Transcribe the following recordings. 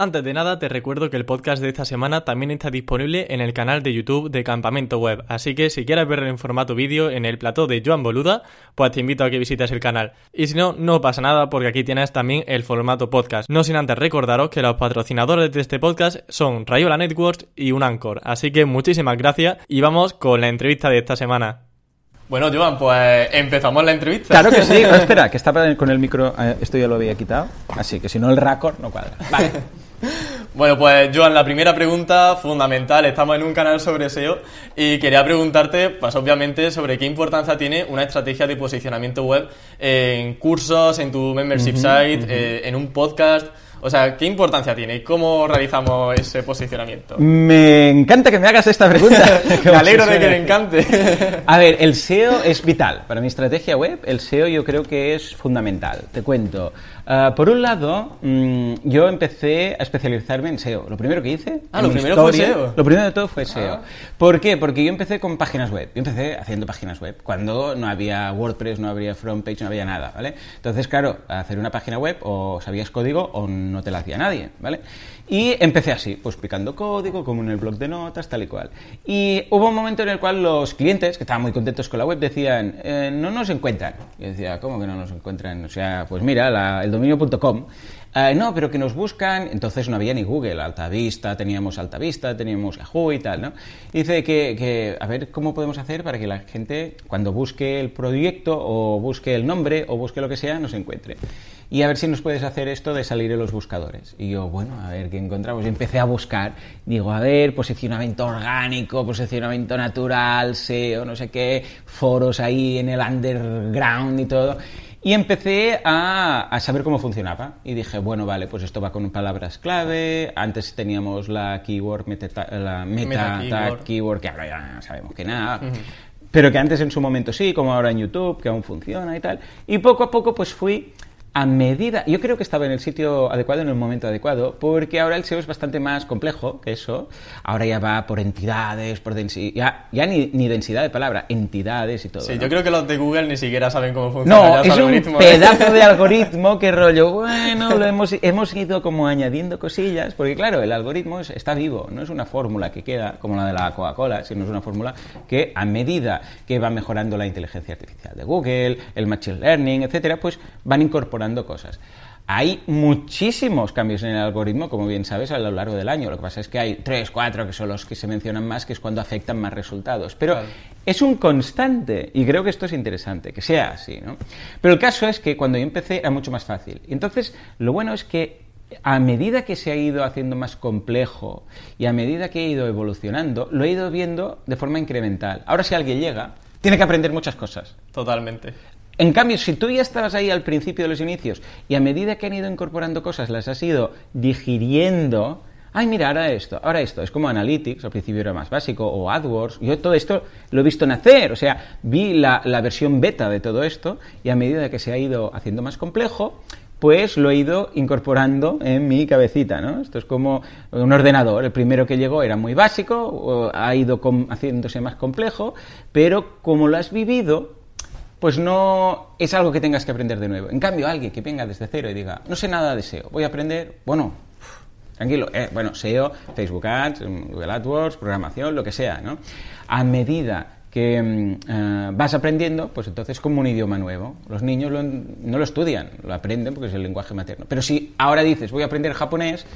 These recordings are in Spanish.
Antes de nada, te recuerdo que el podcast de esta semana también está disponible en el canal de YouTube de Campamento Web, así que si quieres verlo en formato vídeo en el plató de Joan Boluda, pues te invito a que visites el canal. Y si no, no pasa nada porque aquí tienes también el formato podcast. No sin antes recordaros que los patrocinadores de este podcast son Rayola Networks y Unancor, así que muchísimas gracias y vamos con la entrevista de esta semana. Bueno, Joan, pues empezamos la entrevista. Claro que sí, espera, que estaba con el micro, eh, esto ya lo había quitado, así que si no el raccord no cuadra. Vale. Bueno, pues Joan, la primera pregunta fundamental, estamos en un canal sobre SEO y quería preguntarte, pues obviamente, sobre qué importancia tiene una estrategia de posicionamiento web en cursos, en tu membership site, eh, en un podcast. O sea, ¿qué importancia tiene y cómo realizamos ese posicionamiento? Me encanta que me hagas esta pregunta. me alegro de que me encante. A ver, el SEO es vital. Para mi estrategia web, el SEO yo creo que es fundamental. Te cuento. Ah, por un lado, mm, yo empecé a especializarme en SEO. Lo primero que hice. Ah, lo primero fue SEO. Lo primero de todo fue SEO. Ah. ¿Por qué? Porque yo empecé con páginas web. Yo empecé haciendo páginas web. Cuando no había WordPress, no había frontpage, no había nada, ¿vale? Entonces, claro, hacer una página web o sabías código o no te la hacía nadie, ¿vale? Y empecé así, pues explicando código, como en el blog de notas, tal y cual. Y hubo un momento en el cual los clientes, que estaban muy contentos con la web, decían, eh, no nos encuentran. Y decía, ¿cómo que no nos encuentran? O sea, pues mira, la, el dominio.com. Eh, no, pero que nos buscan, entonces no había ni Google, Altavista, teníamos Altavista, teníamos Yahoo y tal, ¿no? dice que, que, a ver cómo podemos hacer para que la gente, cuando busque el proyecto o busque el nombre o busque lo que sea, nos encuentre y a ver si nos puedes hacer esto de salir en los buscadores. Y yo, bueno, a ver qué encontramos. Y empecé a buscar, digo, a ver, posicionamiento orgánico, posicionamiento natural, SEO, no sé qué, foros ahí en el underground y todo. Y empecé a, saber cómo funcionaba. Y dije, bueno, vale, pues esto va con palabras clave. Antes teníamos la keyword, meta, la meta, keyword. que ahora ya sabemos que nada. Pero que antes en su momento sí, como ahora en YouTube, que aún funciona y tal. Y poco a poco pues fui a medida, yo creo que estaba en el sitio adecuado, en el momento adecuado, porque ahora el SEO es bastante más complejo que eso. Ahora ya va por entidades, por densidad, ya, ni, densidad de palabra, entidades y todo. Sí, yo creo que los de Google ni siquiera saben cómo funciona. No, es un pedazo de algoritmo que rollo, bueno, lo hemos, hemos ido como añadiendo cosillas, porque claro, el algoritmo está vivo, no es una fórmula que queda como la de la Coca-Cola, sino es una fórmula que a medida que va mejorando la inteligencia artificial de Google, el machine learning, etcétera, pues van incorporando cosas. Hay muchísimos cambios en el algoritmo, como bien sabes, a lo largo del año. Lo que pasa es que hay tres, cuatro que son los que se mencionan más, que es cuando afectan más resultados. Pero es un constante, y creo que esto es interesante, que sea así, ¿no? Pero el caso es que cuando yo empecé era mucho más fácil. Y entonces, lo bueno es que a medida que se ha ido haciendo más complejo y a medida que he ido evolucionando, lo he ido viendo de forma incremental. Ahora si alguien llega, tiene que aprender muchas cosas. Totalmente. En cambio, si tú ya estabas ahí al principio de los inicios y a medida que han ido incorporando cosas las has ido digiriendo, ay, mira, ahora esto, ahora esto, es como Analytics, al principio era más básico, o AdWords, yo todo esto lo he visto nacer, o sea, vi la, versión beta de todo esto y a medida que se ha ido haciendo más complejo, pues lo he ido incorporando en mi cabecita, ¿no? Esto es como un ordenador, el primero que llegó era muy básico, ha ido haciéndose más complejo, pero como lo has vivido, pues no es algo que tengas que aprender de nuevo. En cambio, alguien que venga desde cero y diga, no sé nada de SEO, voy a aprender, bueno, tranquilo, eh, bueno, SEO, Facebook Ads, mm, Google AdWords, programación, lo que sea, ¿no? A medida que mm, eh, vas aprendiendo, pues entonces como un idioma nuevo. Los niños no lo estudian, lo aprenden porque es el lenguaje materno. Pero si ahora dices, voy a aprender japonés,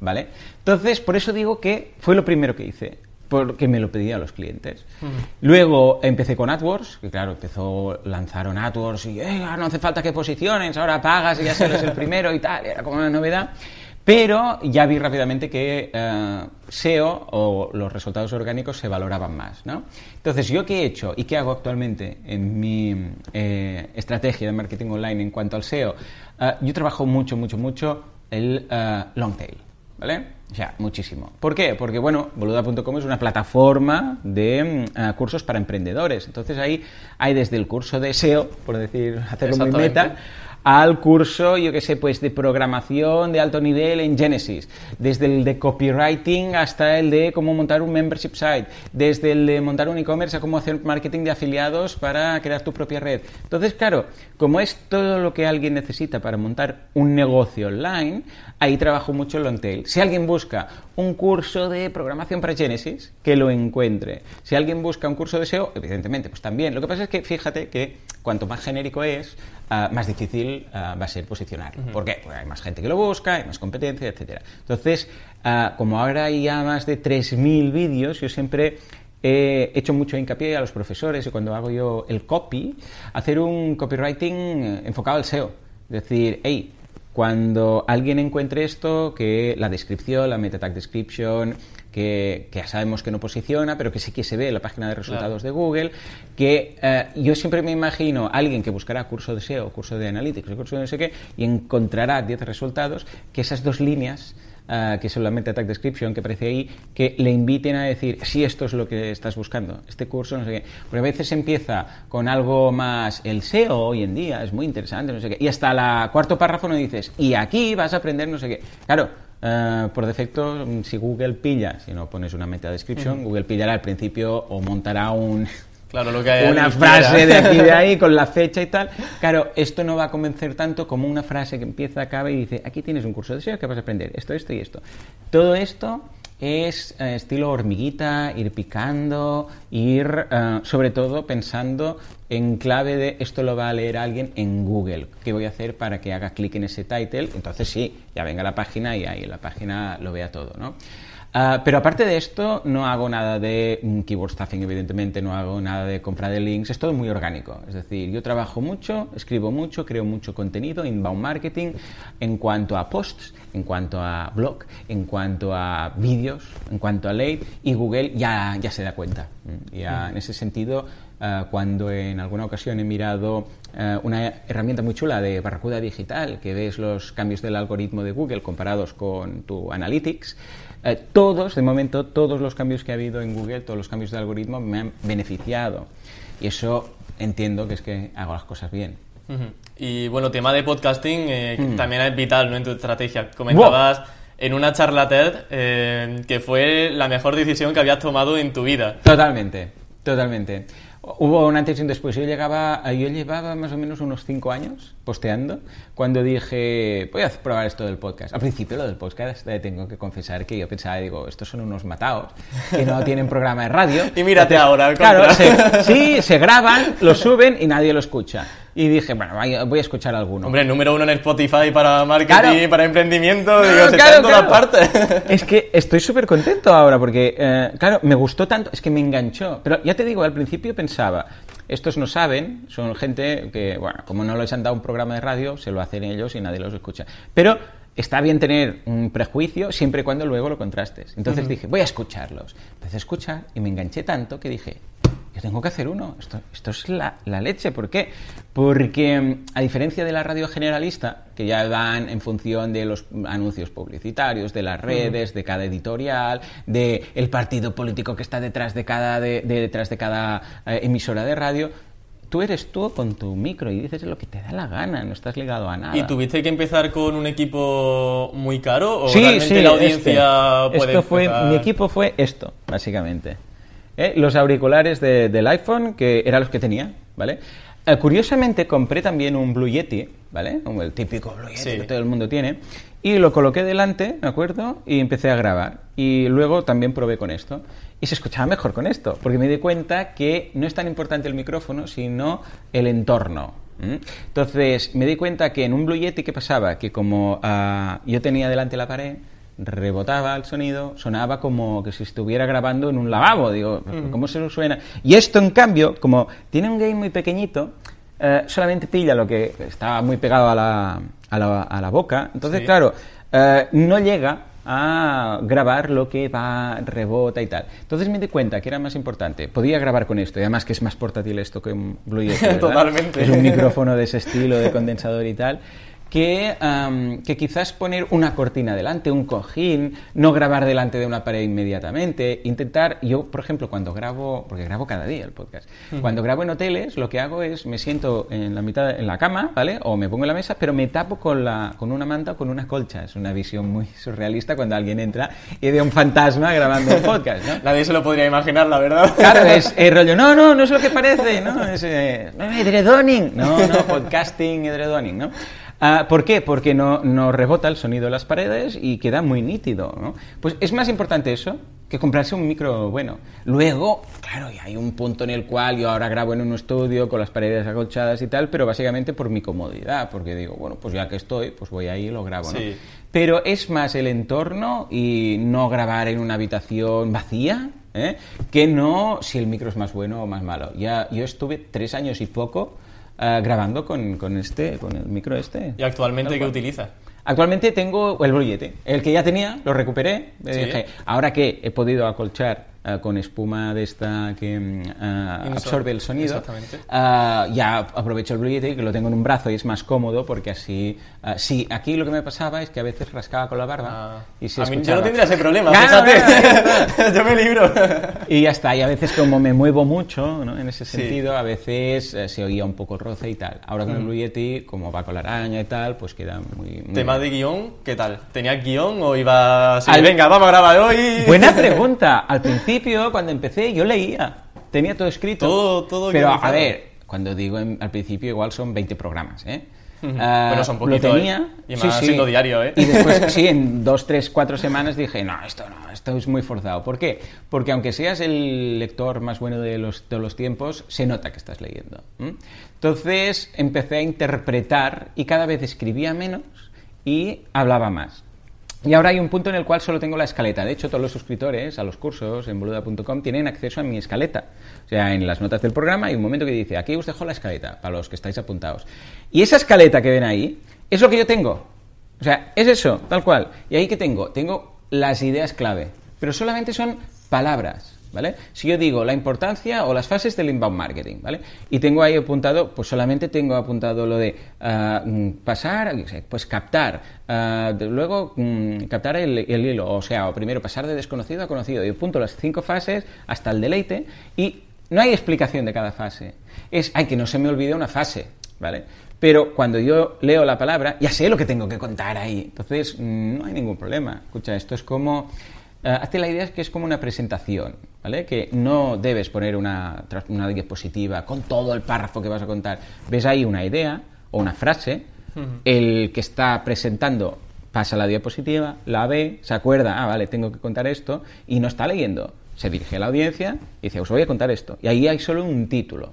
¿vale? Entonces, por eso digo que fue lo primero que hice porque me lo pedían los clientes. Luego empecé con AdWords, que claro, empezó, lanzaron AdWords y eh, no hace falta que posiciones, ahora pagas y ya eres el primero y tal, era como una novedad. Pero ya vi rápidamente que eh, SEO o los resultados orgánicos se valoraban más. ¿no? Entonces, ¿yo qué he hecho y qué hago actualmente en mi eh, estrategia de marketing online en cuanto al SEO? yo trabajo mucho, mucho, mucho el long tail. ¿Vale? O sea, muchísimo. ¿Por qué? Porque, bueno, boluda.com es una plataforma de mm, eh, cursos para emprendedores. Entonces ahí hay desde el curso de SEO, por decir, hacerlo muy meta, al curso, yo qué sé, pues de programación de alto nivel en Genesis, desde el de copywriting hasta el de cómo montar un membership site, desde el de montar un e-commerce a cómo hacer marketing de afiliados para crear tu propia red. Entonces, claro, como es todo lo que alguien necesita para montar un negocio online, ahí trabajo mucho en long tail. Si alguien busca un curso de programación para Genesis, que lo encuentre. Si alguien busca un curso de SEO, evidentemente, pues también. Lo que pasa es que fíjate que cuanto más genérico es, ah, más difícil ah, va a ser posicionar. ¿Por qué? Porque hay más gente que lo busca, hay más competencia, etcétera. Entonces, ah, como ahora hay ya más de 3.000 vídeos, yo siempre he hecho mucho hincapié a los profesores y cuando hago yo el copy, hacer un copywriting enfocado al SEO. Es decir, hey, cuando alguien encuentre esto, que la descripción, la meta tag description, que, ya sabemos que no posiciona, pero que sí que se ve en la página de resultados de Google, que eh, yo siempre me imagino a alguien que buscará curso de SEO, curso de Analytics, curso de no sé qué, y encontrará 10 resultados, que esas dos líneas Uh, que solamente Tag Description, que aparece ahí, que le inviten a decir si esto es lo que estás buscando, este curso, no sé qué. Porque a veces empieza con algo más, el SEO hoy en día es muy interesante, no sé qué, y hasta el cuarto párrafo no dices, y aquí vas a aprender no sé qué. Claro, eh, por defecto, si Google pilla, si no pones una meta description, Google pillará al principio o montará un, Claro, lo que hay una frase de aquí y de ahí con la fecha y tal. Claro, esto no va a convencer tanto como una frase que empieza, acaba y dice, aquí tienes un curso de SEO que vas a aprender esto, esto y esto. Todo esto es eh, estilo hormiguita, ir picando, ir eh, sobre todo pensando en clave de esto lo va a leer alguien en Google. ¿Qué voy a hacer para que haga clic en ese title? Entonces sí, ya venga a la página y ahí en la página lo vea todo, ¿no? Ah, pero aparte de esto, no hago nada de mm, keyword stuffing, evidentemente, no hago nada de compra de links, es todo muy orgánico. Es decir, yo trabajo mucho, escribo mucho, creo mucho contenido, inbound marketing, en cuanto a posts, en cuanto a blog, en cuanto a vídeos, en cuanto a late, y Google ya, ya se da cuenta. Mm, ya en ese sentido, ah, cuando en alguna ocasión he mirado ah, una herramienta muy chula de Barracuda Digital, que ves los cambios del algoritmo de Google comparados con tu Analytics, eh, todos, de momento, todos los cambios que ha habido en Google, todos los cambios de algoritmo me han beneficiado. Y eso entiendo que es que hago las cosas bien. Y bueno, tema de podcasting eh, mm. también es vital ¿no? en tu estrategia. Comentabas en una charla TED eh, que fue la mejor decisión que habías tomado en tu vida. Totalmente, totalmente. Hubo un antes y un después. Yo, llegaba, yo llevaba más o menos unos cinco años posteando cuando dije, voy a probar esto del podcast. Al principio lo del podcast eh, tengo que confesar que yo pensaba, digo, estos son unos matados que no tienen programa de radio. y mírate ahora. Claro, sí, se graban, lo suben y nadie lo escucha. Y dije, bueno, voy a escuchar alguno. Hombre, número uno en Spotify para marketing, para emprendimiento, digo, se en todas partes. Es que estoy súper contento ahora porque, eh, claro, me gustó tanto, es que me enganchó. Pero ya te digo, al principio pensaba, estos no saben, son gente que, bueno, como no les han dado un programa de radio, se lo hacen ellos y nadie los escucha. Pero está bien tener un prejuicio siempre y cuando luego lo contrastes. Entonces dije, voy a escucharlos. Empecé a escuchar y me enganché tanto que dije, yo tengo que hacer uno. Esto, esto es la, la, leche. ¿Por qué? Porque mm, a diferencia de la radio generalista, que ya van en función de los anuncios publicitarios, de las redes, de cada editorial, de el partido político que está detrás de cada, de, detrás de cada eh, emisora de radio, tú eres tú con tu micro y dices lo que te da la gana, no estás ligado a nada. ¿Y tuviste que empezar con un equipo muy caro o realmente la audiencia este. puede fue, Mi equipo fue esto, básicamente. ¿Eh? los auriculares del iPhone, que eran los que tenía, ¿vale? Eh, curiosamente compré también un Blue Yeti, ¿vale? El típico Blue Yeti que todo el mundo tiene. Y lo coloqué delante, ¿de acuerdo? Y empecé a grabar. Y luego también probé con esto. Y se escuchaba mejor con esto, porque me di cuenta que no es tan importante el micrófono, sino el entorno. Entonces, me di cuenta que en un Blue Yeti, ¿qué pasaba? Que como ah, yo tenía delante la pared, rebotaba el sonido, sonaba como que si estuviera grabando en un lavabo. Digo, ¿cómo se suena? Y esto, en cambio, como tiene un gain muy pequeñito, eh, solamente pilla lo que está muy pegado a la, a la, a la boca. Entonces, claro, eh, no llega a grabar lo que va, rebota y tal. Entonces me di cuenta que era más importante. Podía grabar con esto, y además que es más portátil esto que un Blue Yeti. Totalmente. Es un micrófono de ese estilo, de condensador y tal que, am, que quizás poner una cortina delante, un cojín, no grabar delante de una pared inmediatamente, intentar, yo por ejemplo cuando grabo, porque grabo cada día el podcast, cuando grabo en hoteles lo que hago es me siento en la mitad, en la cama, ¿vale? O me pongo en la mesa, pero me tapo con, la, con una manta o con una colcha. Es una visión muy surrealista cuando alguien entra y ve un fantasma grabando un podcast, ¿no? Nadie se lo podría imaginar, la verdad. Claro, es el rollo, no, no, no es lo que parece, ¿no? Es eh, edredoning, no, no, podcasting, edredoning, ¿no? Ah, ¿Por qué? Porque no, no rebota el sonido de las paredes y queda muy nítido, ¿no? Pues es más importante eso que comprarse un micro bueno. Luego, claro, hay un punto en el cual yo ahora grabo en un estudio con las paredes acolchadas y tal, pero básicamente por mi comodidad, porque digo, bueno, pues ya que estoy, pues voy ahí y lo grabo, ¿no? Sí. Pero es más el entorno y no grabar en una habitación vacía, ¿eh? que no si el micro es más bueno o más malo. Ya, yo estuve tres años y poco ah, grabando con, con este, con el micro este. ¿Y actualmente qué cual. utiliza? Actualmente tengo el Yeti. El que ya tenía, lo recuperé. eh, Sí. dije, ahora que he podido acolchar eh, con espuma de esta que mm, Insol- absorbe el sonido, ya aprovecho el Blue Yeti, que lo tengo en un brazo y es más cómodo porque así... sí, aquí lo que me pasaba es que a veces rascaba con la barba Ah, y se a mí yo no tendría ese problema, claro, yo me libro. Y ya está, y a veces como me muevo mucho, ¿no? En ese Sí. sentido, a veces eh, se oía un poco roce y tal. Ahora con el Blue Yeti, como va con la araña y tal, pues queda muy... muy Tema de guion, ¿qué tal? ¿Tenías guion o iba así? Al- Venga, vamos a grabar hoy. Buena pregunta. Al principio, cuando empecé, yo leía. Tenía todo escrito. Todo- todo Pero, a ver, cuando digo en- al principio, igual son 20 programas, ¿eh? Ah, Bueno, son lo poquito, tenía. ¿eh? Y más siendo diario, ¿eh? Y después, sí, en dos, tres, cuatro semanas dije, no, esto no, esto es muy forzado. ¿Por qué? Porque aunque seas el lector más bueno de los, de los tiempos, se nota que estás leyendo. ¿m? Entonces empecé a interpretar y cada vez escribía menos y hablaba más. Y ahora hay un punto en el cual solo tengo la escaleta. De hecho, todos los suscriptores a los cursos en boluda.com tienen acceso a mi escaleta. O sea, en las notas del programa hay un momento que dice, aquí os dejo la escaleta, para los que estáis apuntados. Y esa escaleta que ven ahí es lo que yo tengo. O sea, es eso, tal cual. Y ahí que tengo, tengo las ideas clave. Pero solamente son palabras. ¿Vale? Si yo digo la importancia o las fases del inbound marketing, ¿vale? Y tengo ahí apuntado, pues solamente tengo apuntado lo de ah, mm, pasar, yo pues captar, ah, luego mm, captar el, el hilo, o sea, o primero pasar de desconocido a conocido. Y apunto las cinco fases hasta el deleite y no hay explicación de cada fase. Es, ay, que no se me olvide una fase, ¿vale? Pero cuando yo leo la palabra, ya sé lo que tengo que contar ahí. Entonces, mm, no hay ningún problema. Escucha, esto es como... eh, hazte la idea es que es como una presentación, ¿vale? Que no debes poner una, una diapositiva con todo el párrafo que vas a contar. Ves ahí una idea o una frase, el que está presentando pasa la diapositiva, la ve, se acuerda, ah, vale, tengo que contar esto, y no está leyendo. Se dirige a la audiencia y dice, os voy a contar esto. Y ahí hay solo un título.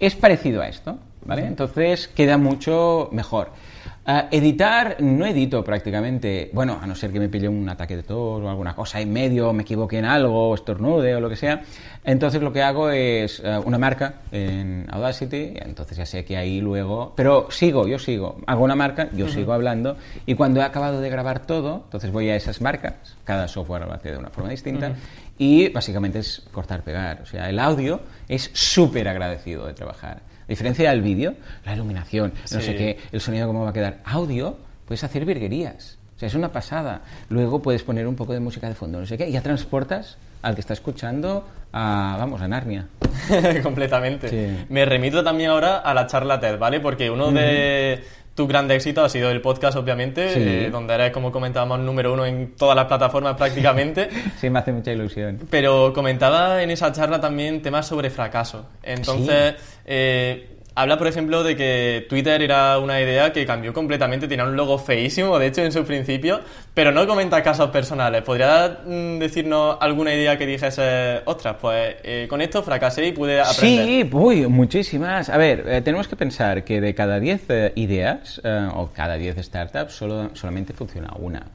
Es parecido a esto, ¿vale? Entonces queda mucho mejor. Ah, editar, no edito prácticamente. Bueno, a no ser que me pille un ataque de tos o alguna cosa en medio, me equivoque en algo, o estornude o lo que sea. Entonces lo que hago es eh, una marca en Audacity, entonces ya sé que ahí luego... Pero sigo, yo sigo. Hago una marca, yo sigo hablando, y cuando he acabado de grabar todo, entonces voy a esas marcas, cada software lo hace de una forma distinta, y básicamente es cortar-pegar. O sea, el audio es súper agradecido de trabajar. A diferencia del vídeo, la iluminación, no sé qué, el sonido cómo va a quedar. Audio, puedes hacer virguerías. O sea, es una pasada. Luego puedes poner un poco de música de fondo, no sé qué, y ya transportas al que está escuchando a, vamos, a Narnia. Completamente. Sí. Me remito también ahora a la charla TED, ¿vale? Porque uno de tus grandes éxitos ha sido el podcast, obviamente, Sí. eh, donde eres, como comentábamos, número uno en todas las plataformas prácticamente. Sí, me hace mucha ilusión. Pero comentaba en esa charla también temas sobre fracaso. Entonces, eh, habla, por ejemplo, de que Twitter era una idea que cambió completamente, tenía un logo feísimo, de hecho, en su principio, pero no comenta casos personales. ¿Podría mm, decirnos alguna idea que dijese, ostras, pues eh, con esto fracasé y pude aprender? Sí, uy, muchísimas. A ver, eh, tenemos que pensar que de cada 10 eh, ideas o cada 10 startups solo, solamente funciona una.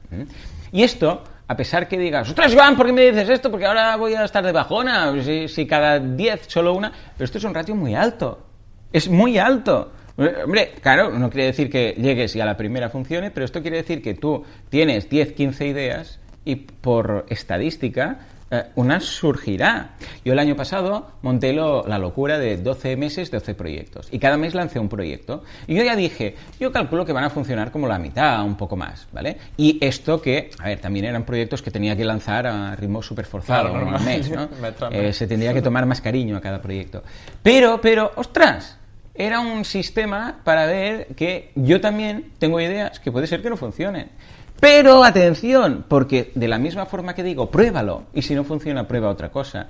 Y esto, a pesar que digas, ostras, Joan, ¿por qué me dices esto? Porque ahora voy a estar de bajona. Si, si cada 10 solo una. Pero esto es un ratio muy alto. Es muy alto. Eh, Hombre, claro, no quiere decir que llegues y a la primera funcione, pero esto quiere decir que tú tienes 10, 15 ideas y por estadística eh, una surgirá. Yo el año pasado monté lo- la locura de 12 meses, 12 proyectos. Y cada mes lancé un proyecto. Y yo ya dije, yo calculo que van a funcionar como la mitad, un poco más, ¿vale? Y esto que, a ver, también eran proyectos que tenía que lanzar a ritmo súper forzado, Claro, un mes, ¿no? Eh, se tendría que tomar más cariño a cada proyecto. Pero, pero, ostras, era un sistema para ver que yo también tengo ideas que puede ser que no funcionen. Pero atención, porque de la misma forma que digo, pruébalo, y si no funciona, prueba otra cosa.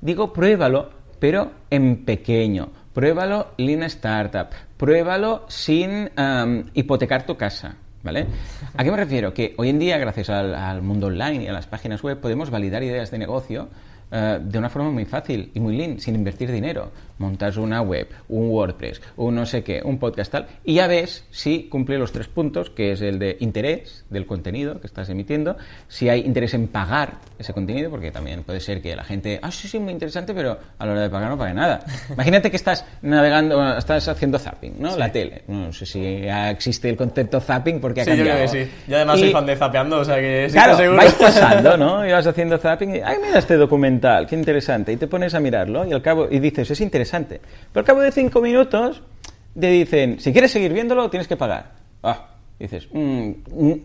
Digo, pruébalo, pero en pequeño. Pruébalo Lean Startup. Pruébalo sin am, hipotecar tu casa. ¿Vale? ¿A qué me refiero? Que hoy en día, gracias al mundo online y a las páginas web, podemos validar ideas de negocio eh, de una forma muy fácil y muy lean, sin invertir dinero. Montas una web, un WordPress, un no sé qué, un podcast tal, y ya ves si cumple los tres puntos, que es el de interés del contenido que estás emitiendo, si hay interés en pagar ese contenido, porque también puede ser que la gente, ah, sí, sí, muy interesante, pero a la hora de pagar no pague nada. Imagínate que estás navegando, estás haciendo zapping, ¿no? La tele. No sé si ya existe el concepto zapping porque ha Sí, yo cambiado. creo que sí. Yo además soy Y- fan de zapeando, o sea que sí Claro, seguro. vais pasando, ¿no? Y vas haciendo zapping y, ay, mira este documental, qué interesante. Y te pones a mirarlo y al cabo, y dices, es interesante. Pero al cabo de cinco minutos te dicen, si quieres seguir viéndolo, tienes que pagar. Ah, dices, "Mm,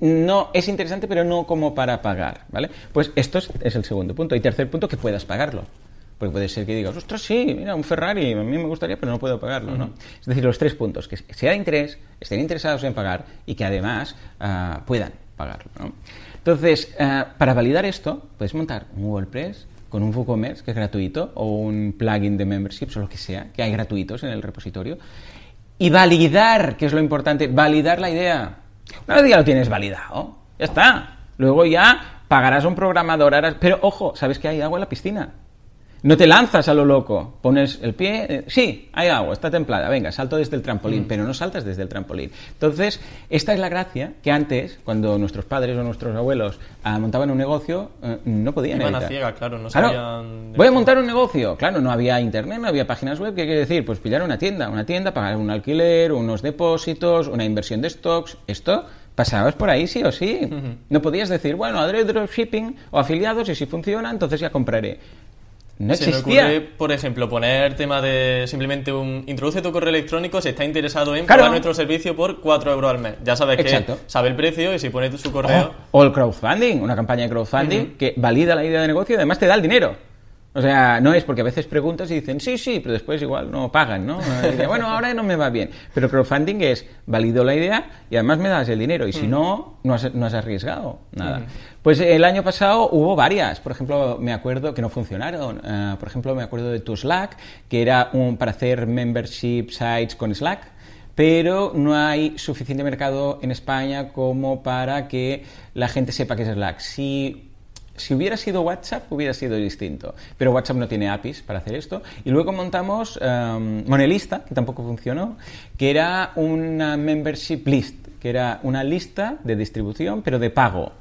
no, es interesante, pero no como para pagar, ¿vale? Pues esto es, es el segundo punto. Y tercer punto, que puedas pagarlo. Porque puede ser que digas, ostras, sí, mira, un Ferrari, a mí me gustaría, pero no puedo pagarlo, ¿no? Es decir, los tres puntos, que sea de interés, estén interesados en pagar y que además ah, puedan pagarlo, ¿no? Entonces, ah, para validar esto, puedes montar un WordPress con un WooCommerce, que es gratuito, o un plugin de memberships o lo que sea, que hay gratuitos en el repositorio, y validar, que es lo importante, validar la idea. Una vez ya lo tienes validado, ya está. Luego ya pagarás a un programador, pero ojo, sabes que hay agua en la piscina. No te lanzas a lo loco, pones el pie, eh, sí, hay agua, está templada, venga, salto desde el trampolín, pero no saltas desde el trampolín. Entonces, esta es la gracia que antes, cuando nuestros padres o nuestros abuelos ah, montaban un negocio, eh, no podían Iban a ciegas, claro, no Claro, sabían... voy a montar un negocio. Claro, no había internet, no había páginas web. ¿Qué quiere decir? Pues pillar una tienda. Una tienda, pagar un alquiler, unos depósitos, una inversión de stocks. Esto pasabas por ahí sí o sí. No podías decir, bueno, haré dropshipping o afiliados y si funciona, entonces ya compraré. No Se me existía. ocurre, por ejemplo, poner tema de simplemente un introduce tu correo electrónico si está interesado en Claro. pagar nuestro servicio por 4 euros al mes. Ya sabes Exacto. que sabe el precio y si pone su correo... O el crowdfunding, una campaña de crowdfunding que valida la idea de negocio y además te da el dinero. O sea, no es porque a veces preguntas y dicen sí, sí, pero después igual no pagan, ¿no? Bueno, ahora no me va bien. Pero crowdfunding es valido la idea y además me das el dinero. Y si no, no has, no has arriesgado nada. Pues el año pasado hubo varias. Por ejemplo, me acuerdo que no funcionaron. Eh, por ejemplo, me acuerdo de tu Slack, que era un, para hacer membership sites con Slack pero no hay suficiente mercado en España como para que la gente sepa que es Slack. Si, si hubiera sido WhatsApp, hubiera sido distinto, pero WhatsApp no tiene APIs para hacer esto. Y luego montamos um, Monelista, que tampoco funcionó, que era una membership list, que era una lista de distribución, pero de pago.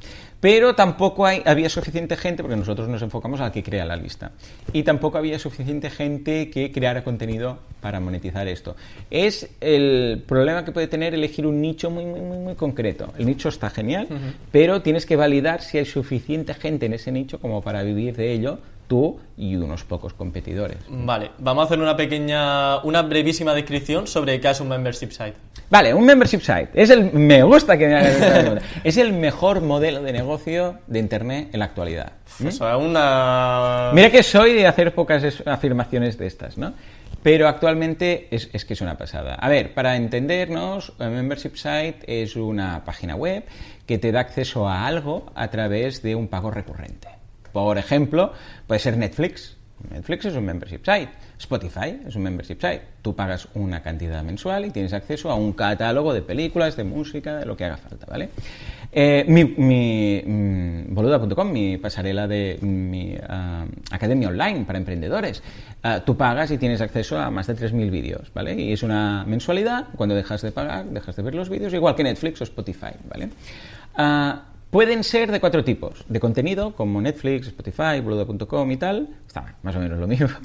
Pero tampoco hay, había suficiente gente, porque nosotros nos enfocamos al que crea la lista, y tampoco había suficiente gente que creara contenido para monetizar esto. Es el problema que puede tener elegir un nicho muy, muy, muy, muy concreto. El nicho está genial, pero tienes que validar si hay suficiente gente en ese nicho como para vivir de ello tú y unos pocos competidores. Vale, vamos a hacer una pequeña, una brevísima descripción sobre qué es un membership site. Vale, un membership site. Es el, me gusta que me hagas. Es el mejor modelo de negocio de Internet en la actualidad. ¿Mm? Sea, una... Mira que soy de hacer pocas es- afirmaciones de estas, ¿no? Pero actualmente es, es que es una pasada. A ver, para entendernos, un membership site es una página web que te da acceso a algo a través de un pago recurrente. Por ejemplo, puede ser Netflix. Netflix es un membership site. Spotify es un membership site. Tú pagas una cantidad mensual y tienes acceso a un catálogo de películas, de música, de lo que haga falta, ¿vale? Eh, mi, mm, boluda.com, mi pasarela de mi ah, academia online para emprendedores. Ah, tú pagas y tienes acceso a más de 3.000 vídeos, ¿vale? Y es una mensualidad. Cuando dejas de pagar, dejas de ver los vídeos, igual que Netflix o Spotify, ¿vale? Ah, Pueden ser de cuatro tipos. De contenido, como Netflix, Spotify, boludo.com y tal. Está más o menos lo mismo.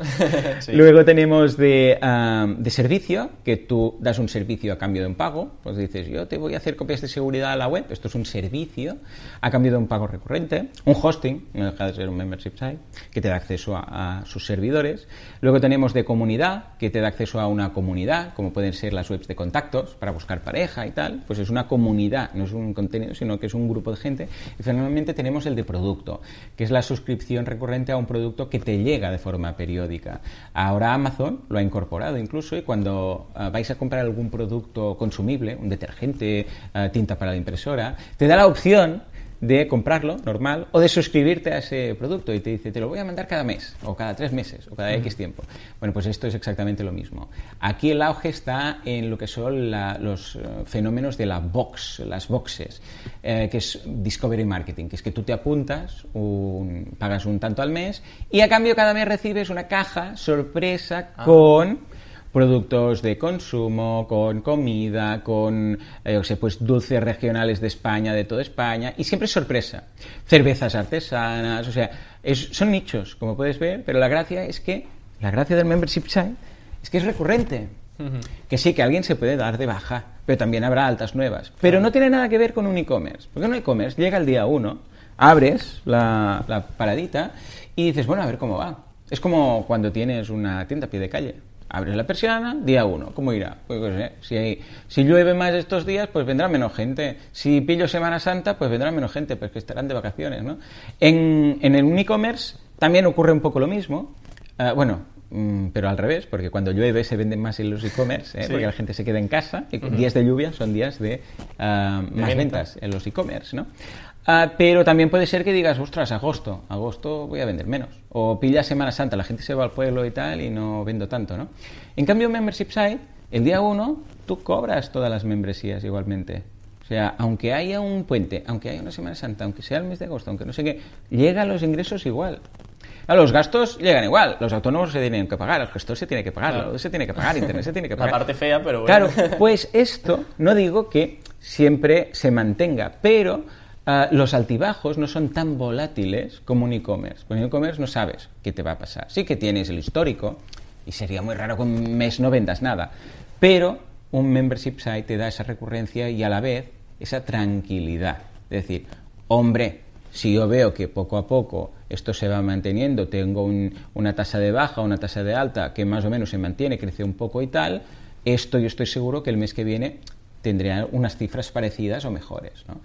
Sí. Luego tenemos de, ah, de servicio, que tú das un servicio a cambio de un pago. Pues dices, yo te voy a hacer copias de seguridad a la web. Esto es un servicio a cambio de un pago recurrente. Un hosting, no deja de ser un membership site, que te da acceso a, a sus servidores. Luego tenemos de comunidad, que te da acceso a una comunidad, como pueden ser las webs de contactos para buscar pareja y tal. Pues es una comunidad, no es un contenido, sino que es un grupo de gente. Y finalmente tenemos el de producto, que es la suscripción recurrente a un producto que te llega de forma periódica. Ahora Amazon lo ha incorporado incluso y cuando ah, vais a comprar algún producto consumible, un detergente, ah, tinta para la impresora, te da la opción de comprarlo normal o de suscribirte a ese producto y te dice te lo voy a mandar cada mes o cada tres meses o cada X tiempo. Bueno, pues esto es exactamente lo mismo. Aquí el auge está en lo que son la- los eh, fenómenos de la box, las boxes, eh, que es discovery marketing, que es que tú te apuntas, un- pagas un tanto al mes y a cambio cada mes recibes una caja sorpresa con productos de consumo, con comida, con eh, qué sé, pues dulces regionales de España, de toda España, y siempre es sorpresa. Cervezas artesanas, o sea, es- son nichos, como puedes ver, pero la gracia es que, la gracia del membership site es que es recurrente. Que sí, que alguien se puede dar de baja, pero también habrá altas nuevas. Pero no tiene nada que ver con un e-commerce, porque un e-commerce llega el día uno, abres la, la paradita y dices, bueno, a ver cómo va. Es como cuando tienes una tienda a pie de calle. Abres la persiana, día uno. ¿Cómo irá? Pues, pues, eh, si, hay- si llueve más estos días, pues vendrá menos gente. Si pillo Semana Santa, pues vendrá menos gente, pues que estarán de vacaciones, ¿no? En, en el e-commerce también ocurre un poco lo mismo. Ah, bueno, pero al revés, porque cuando llueve se venden más en los e-commerce, ¿eh? Sí. porque la gente se queda en casa. Y días de lluvia son días de ah, más venta. ventas en los e-commerce, ¿no? Ah, pero también puede ser que digas, ostras, agosto, agosto voy a vender menos. O pilla Semana Santa, la gente se va al pueblo y tal y no vendo tanto, ¿no? En cambio, en Membership Site, el día uno, tú cobras todas las membresías igualmente. O sea, aunque haya un puente, aunque haya una Semana Santa, aunque sea el mes de agosto, aunque no sé qué, llegan los ingresos igual. A los gastos llegan igual, los autónomos se tienen que pagar, el gestor se tiene que pagar, Claro. la se tiene que pagar, internet se tiene que La pagar. parte fea, pero bueno. Claro, pues esto no digo que siempre se mantenga, pero ah, los altibajos no son tan volátiles como un e-commerce. Con un e-commerce no sabes qué te va a pasar. Sí que tienes el histórico y sería muy raro que un mes no vendas nada, pero un membership site te da esa recurrencia y a la vez esa tranquilidad. Es decir, hombre, si yo veo que poco a poco esto se va manteniendo, tengo un- una tasa de baja, una tasa de alta que más o menos se mantiene, crece un poco y tal, esto yo estoy seguro que el mes que viene tendría unas cifras parecidas o mejores. ¿no?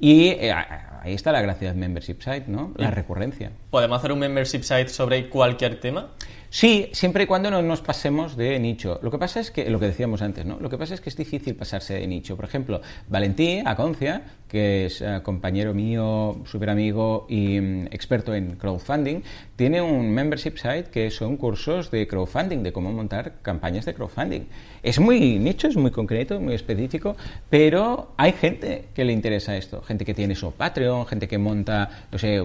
Y eh, ahí está la gracia del membership site, ¿no? La recurrencia. ¿Podemos hacer un membership site sobre cualquier tema? Sí, siempre y cuando no nos pasemos de nicho. Lo que pasa es que, lo que decíamos antes, ¿no? Lo que pasa es que es difícil pasarse de nicho. Por ejemplo, Valentí Aconcia, que es eh, compañero mío, súper amigo y mm, experto en crowdfunding, tiene un membership site que son cursos de crowdfunding, de cómo montar campañas de crowdfunding. Es muy nicho, es muy concreto, muy específico, pero hay gente que le interesa esto. Gente que tiene su Patreon, gente que monta, no sé,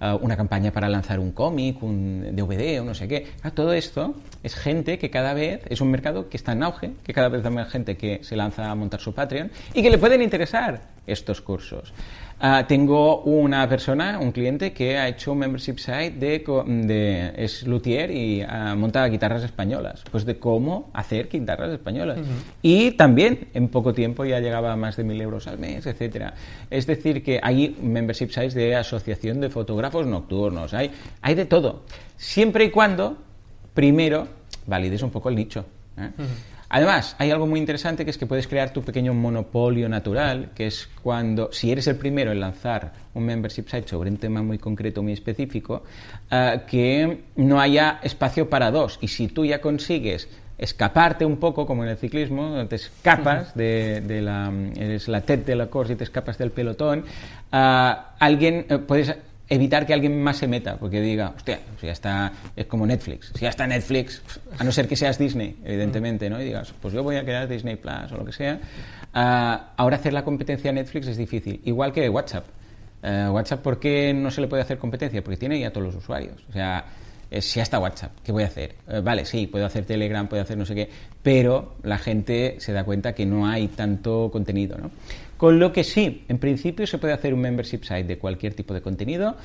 ah, una campaña para lanzar un cómic, un DVD o no sé qué. Todo esto es gente que cada vez es un mercado que está en auge, que cada vez hay más gente que se lanza a montar su Patreon y que le pueden interesar estos cursos. Ah, tengo una persona, un cliente que ha hecho un membership site de, de es luthier y ah, monta guitarras españolas, pues de cómo hacer guitarras españolas. Y también en poco tiempo ya llegaba a más de mil euros al mes, etcétera. Es decir que hay membership sites de asociación de fotógrafos nocturnos, hay, hay de todo, siempre y cuando primero valides un poco el nicho. ¿eh? Además, hay algo muy interesante que es que puedes crear tu pequeño monopolio natural, que es cuando, si eres el primero en lanzar un membership site sobre un tema muy concreto, muy específico, ah, que no haya espacio para dos. Y si tú ya consigues escaparte un poco, como en el ciclismo, te escapas de, de la, eres la TED de la course y te escapas del pelotón, ah, alguien, eh, puedes evitar que alguien más se meta, porque diga, hostia, si ya está, es como Netflix, si ya está Netflix, a no ser que seas Disney, evidentemente, ¿no? Y digas, pues yo voy a crear Disney Plus o lo que sea, ah, ahora hacer la competencia a Netflix es difícil, igual que WhatsApp. Eh, WhatsApp, ¿por qué no se le puede hacer competencia? Porque tiene ya todos los usuarios. O sea, eh, si ya está WhatsApp, ¿qué voy a hacer? Eh, vale, sí, puedo hacer Telegram, puedo hacer no sé qué, pero la gente se da cuenta que no hay tanto contenido, ¿no? Con lo que sí, en principio se puede hacer un membership site de cualquier tipo de contenido,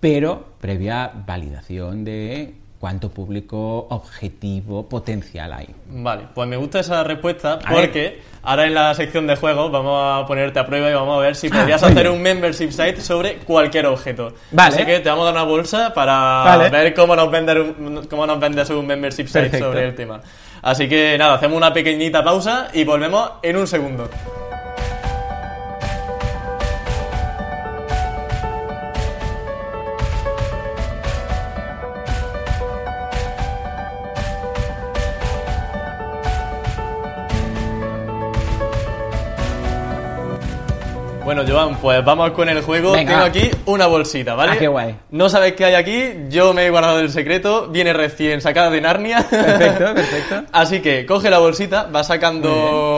pero previa validación de cuánto público objetivo potencial hay. Vale, pues me gusta esa respuesta porque ahora en la sección de juegos vamos a ponerte a prueba y vamos a ver si ah, podrías hacer un membership site sobre cualquier objeto. Vale. Así que te vamos a dar una bolsa para ver cómo nos, un, cómo nos vendes un membership site sobre el tema. Así que nada, hacemos una pequeñita pausa y volvemos en un segundo. Bueno, Joan, pues vamos con el juego. Tengo aquí una bolsita, ¿vale? Ah, qué guay. No sabes qué hay aquí, yo me he guardado el secreto, viene recién sacada de Narnia. Perfecto, perfecto. Así que coge la bolsita, va sacando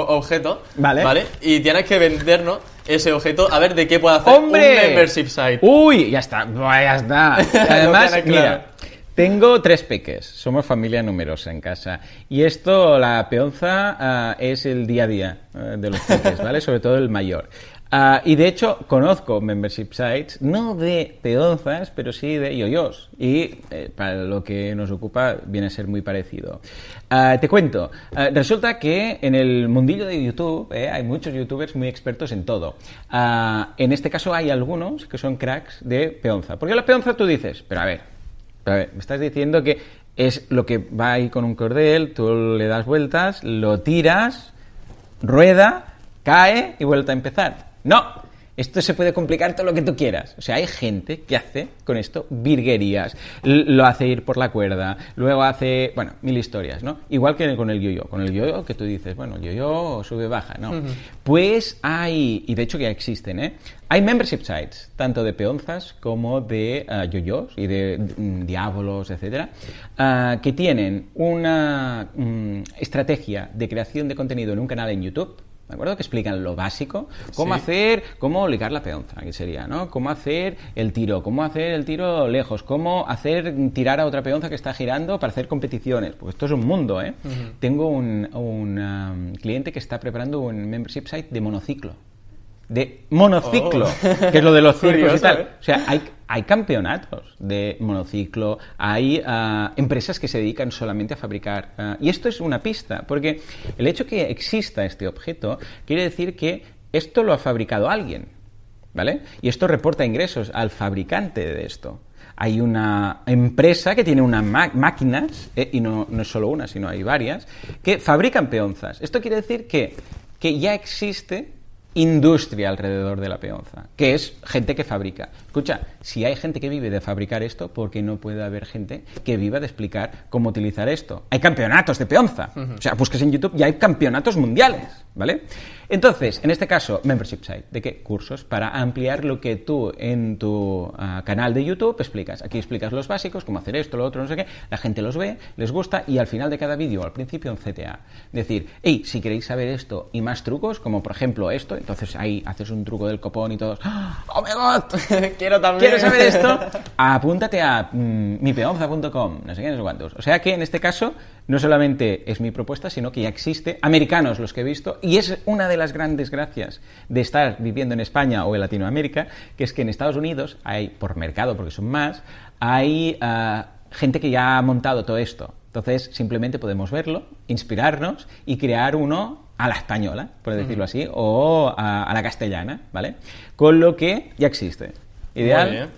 objetos, vale. ¿vale? Y tienes que vendernos ese objeto a ver de qué puede hacer un membership site. Uy, ya está, ya está. Además, mira, tengo tres peques, somos familia numerosa en casa. Y esto, la peonza, ah, es el día a día ah, de los peques, ¿vale? Sobre todo el mayor. Ah, y de hecho, conozco membership sites, no de peonzas, pero sí de yoyos. Y eh, para lo que nos ocupa, viene a ser muy parecido. Ah, te cuento, ah, resulta que en el mundillo de YouTube eh, hay muchos youtubers muy expertos en todo. en este caso, hay algunos que son cracks de peonza. Porque la peonza tú dices, pero a ver, a ver, me estás diciendo que es lo que va ahí con un cordel, tú le das vueltas, lo tiras, rueda, cae y vuelta a empezar. No, esto se puede complicar todo lo que tú quieras. O sea, hay gente que hace con esto virguerías. Lo hace ir por la cuerda, luego hace, bueno, mil historias, ¿no? Igual que con el yo-yo. Con el yo-yo que tú dices, bueno, el yo-yo sube, baja, ¿no? Pues hay, y de hecho que ya existen, ¿eh? Hay membership sites, tanto de peonzas como de uh, yo-yos y de mm, diábolos, etcétera, uh, que tienen una mm, estrategia de creación de contenido en un canal en YouTube ¿De acuerdo? Que explican lo básico, cómo hacer, cómo ligar la peonza, que sería, ¿no? Cómo hacer el tiro, cómo hacer el tiro lejos, cómo hacer tirar a otra peonza que está girando para hacer competiciones. Pues esto es un mundo, ¿eh? Tengo un, un um, cliente que está preparando un membership site de monociclo de monociclo, oh. que es lo de los circos y tal. ¿eh? O sea, hay, hay campeonatos de monociclo, hay ah, empresas que se dedican solamente a fabricar. Ah, y esto es una pista, porque el hecho que exista este objeto quiere decir que esto lo ha fabricado alguien, ¿vale? Y esto reporta ingresos al fabricante de esto. Hay una empresa que tiene unas máquinas, eh, y no, no es solo una, sino hay varias, que fabrican peonzas. Esto quiere decir que, que ya existe industria alrededor de la peonza, que es gente que fabrica. Escucha, si hay gente que vive de fabricar esto, ¿por qué no puede haber gente que viva de explicar cómo utilizar esto? Hay campeonatos de peonza. O sea, busques en YouTube y hay campeonatos mundiales, ¿vale? Entonces, en este caso, membership site. ¿De qué? Cursos para ampliar lo que tú en tu ah, canal de YouTube explicas. Aquí explicas los básicos, cómo hacer esto, lo otro, no sé qué. La gente los ve, les gusta y al final de cada vídeo, al principio, un CTA. Decir, hey, si queréis saber esto y más trucos, como por ejemplo esto, entonces ahí haces un truco del copón y todos, ¡Oh, my god! Quiero también. ¿Quieres saber esto? Apúntate a mm, mipeonza.com, no sé qué, no sé cuántos. O sea que en este caso, no solamente es mi propuesta, sino que ya existe, americanos los que he visto, y es una de las grandes gracias de estar viviendo en España o en Latinoamérica, que es que en Estados Unidos hay, por mercado, porque son más, hay ah, gente que ya ha montado todo esto. Entonces, simplemente podemos verlo, inspirarnos y crear uno a la española, por decirlo así, o a, la castellana, ¿vale? Con lo que ya existe. Ideal.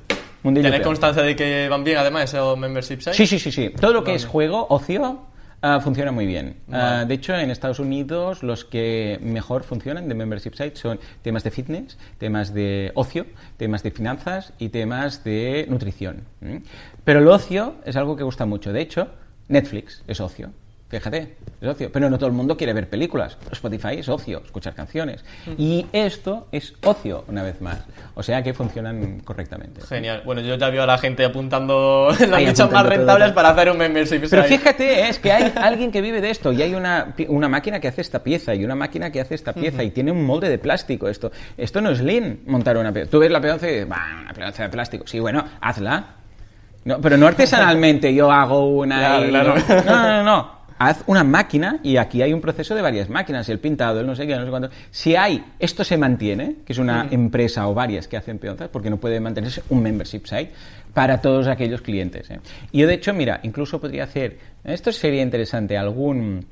¿Tienes constancia de que van bien además esos membership sites? Sí, sí, sí, sí. Todo lo que es juego, ocio, Ah, funciona muy bien. Ah, de hecho, en Estados Unidos los que mejor funcionan de membership sites son temas de fitness, temas de ocio, temas de finanzas y temas de nutrición. Pero el ocio es algo que gusta mucho. De hecho, Netflix es ocio. Fíjate, es ocio. Pero no todo el mundo quiere ver películas. Spotify es ocio, escuchar canciones. Y esto es ocio, una vez más. O sea que funcionan correctamente. Genial. Bueno, yo ya veo a la gente apuntando las nichos más rentables para hacer un membership. Pero fíjate, es que hay alguien que vive de esto y hay una, una máquina que hace esta pieza y una máquina que hace esta pieza y tiene un molde de plástico. Esto, esto no es lean montar una pieza. Tú ves la peonza y dices, una peonza de plástico. Sí, bueno, hazla. No, pero no artesanalmente yo hago una... Claro, claro. No, no, no. Haz una máquina y aquí hay un proceso de varias máquinas, el pintado, el no sé qué, no sé cuánto. Si hay, esto se mantiene, que es una empresa o varias que hacen peonzas, porque no puede mantenerse un membership site para todos aquellos clientes. ¿eh? Y yo, de hecho, mira, incluso podría hacer, esto sería interesante, algún,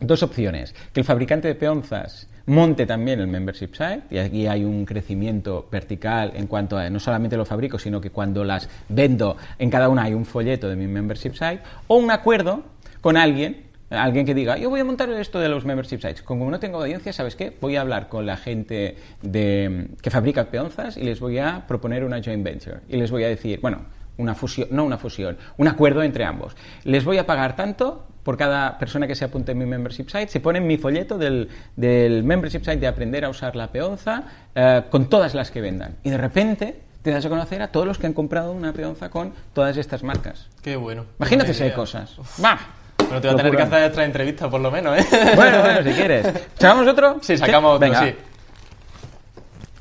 dos opciones, que el fabricante de peonzas monte también el membership site y aquí hay un crecimiento vertical en cuanto a no solamente lo fabrico sino que cuando las vendo en cada una hay un folleto de mi membership site o un acuerdo con alguien alguien que diga, yo voy a montar esto de los membership sites. Como no tengo audiencia, ¿sabes qué? Voy a hablar con la gente de, que fabrica peonzas y les voy a proponer una joint venture. Y les voy a decir, bueno, una fusión, no una fusión, un acuerdo entre ambos. Les voy a pagar tanto por cada persona que se apunte en mi membership site. Se pone en mi folleto del, del membership site de aprender a usar la peonza eh, con todas las que vendan. Y de repente te das a conocer a todos los que han comprado una peonza con todas estas marcas. Qué bueno. Imagínate si hay cosas. ¡Bah! Pero te voy a tener que hacer otra entrevista por lo menos, ¿eh? Bueno, bueno, si quieres. ¿Sacamos otro? Sí, sacamos otro, Venga. sí.